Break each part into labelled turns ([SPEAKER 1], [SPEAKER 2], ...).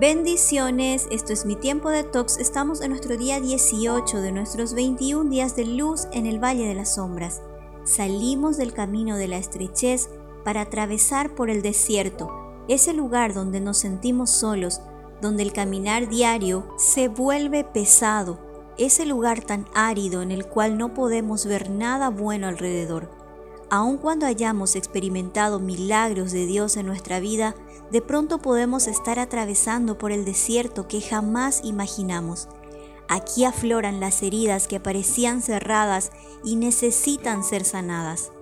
[SPEAKER 1] Bendiciones, esto es mi tiempo de tox. Estamos en nuestro día 18 de nuestros 21 días de luz en el Valle de las Sombras. Salimos del camino de la estrechez para atravesar por el desierto, ese lugar donde nos sentimos solos, donde el caminar diario se vuelve pesado, ese lugar tan árido en el cual no podemos ver nada bueno alrededor. Aun cuando hayamos experimentado milagros de Dios en nuestra vida, de pronto podemos estar atravesando por el desierto que jamás imaginamos. Aquí afloran las heridas que parecían cerradas y necesitan ser sanadas.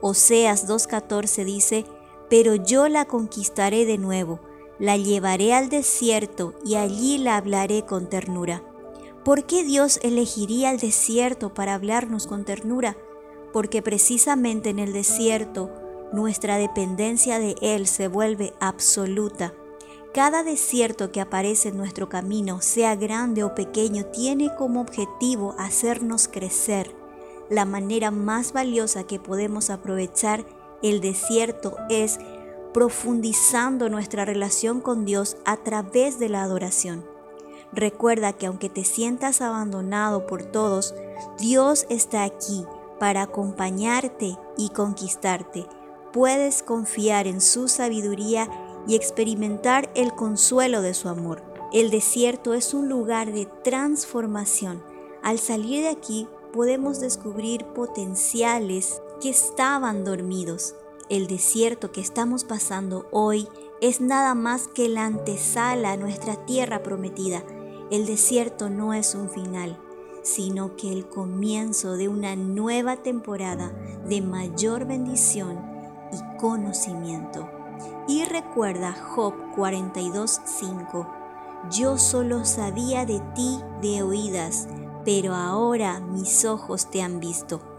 [SPEAKER 1] Oseas 2.14 dice, Pero yo la conquistaré de nuevo, la llevaré al desierto y allí la hablaré con ternura. ¿Por qué Dios elegiría el desierto para hablarnos con ternura? Porque precisamente en el desierto nuestra dependencia de Él se vuelve absoluta. Cada desierto que aparece en nuestro camino, sea grande o pequeño, tiene como objetivo hacernos crecer. La manera más valiosa que podemos aprovechar el desierto es profundizando nuestra relación con Dios a través de la adoración. Recuerda que aunque te sientas abandonado por todos, Dios está aquí para acompañarte y conquistarte. Puedes confiar en su sabiduría y experimentar el consuelo de su amor. El desierto es un lugar de transformación. Al salir de aquí podemos descubrir potenciales que estaban dormidos. El desierto que estamos pasando hoy es nada más que la antesala a nuestra tierra prometida. El desierto no es un final, sino que el comienzo de una nueva temporada de mayor bendición y conocimiento. Y recuerda Job 42:5, yo solo sabía de ti de oídas, pero ahora mis ojos te han visto.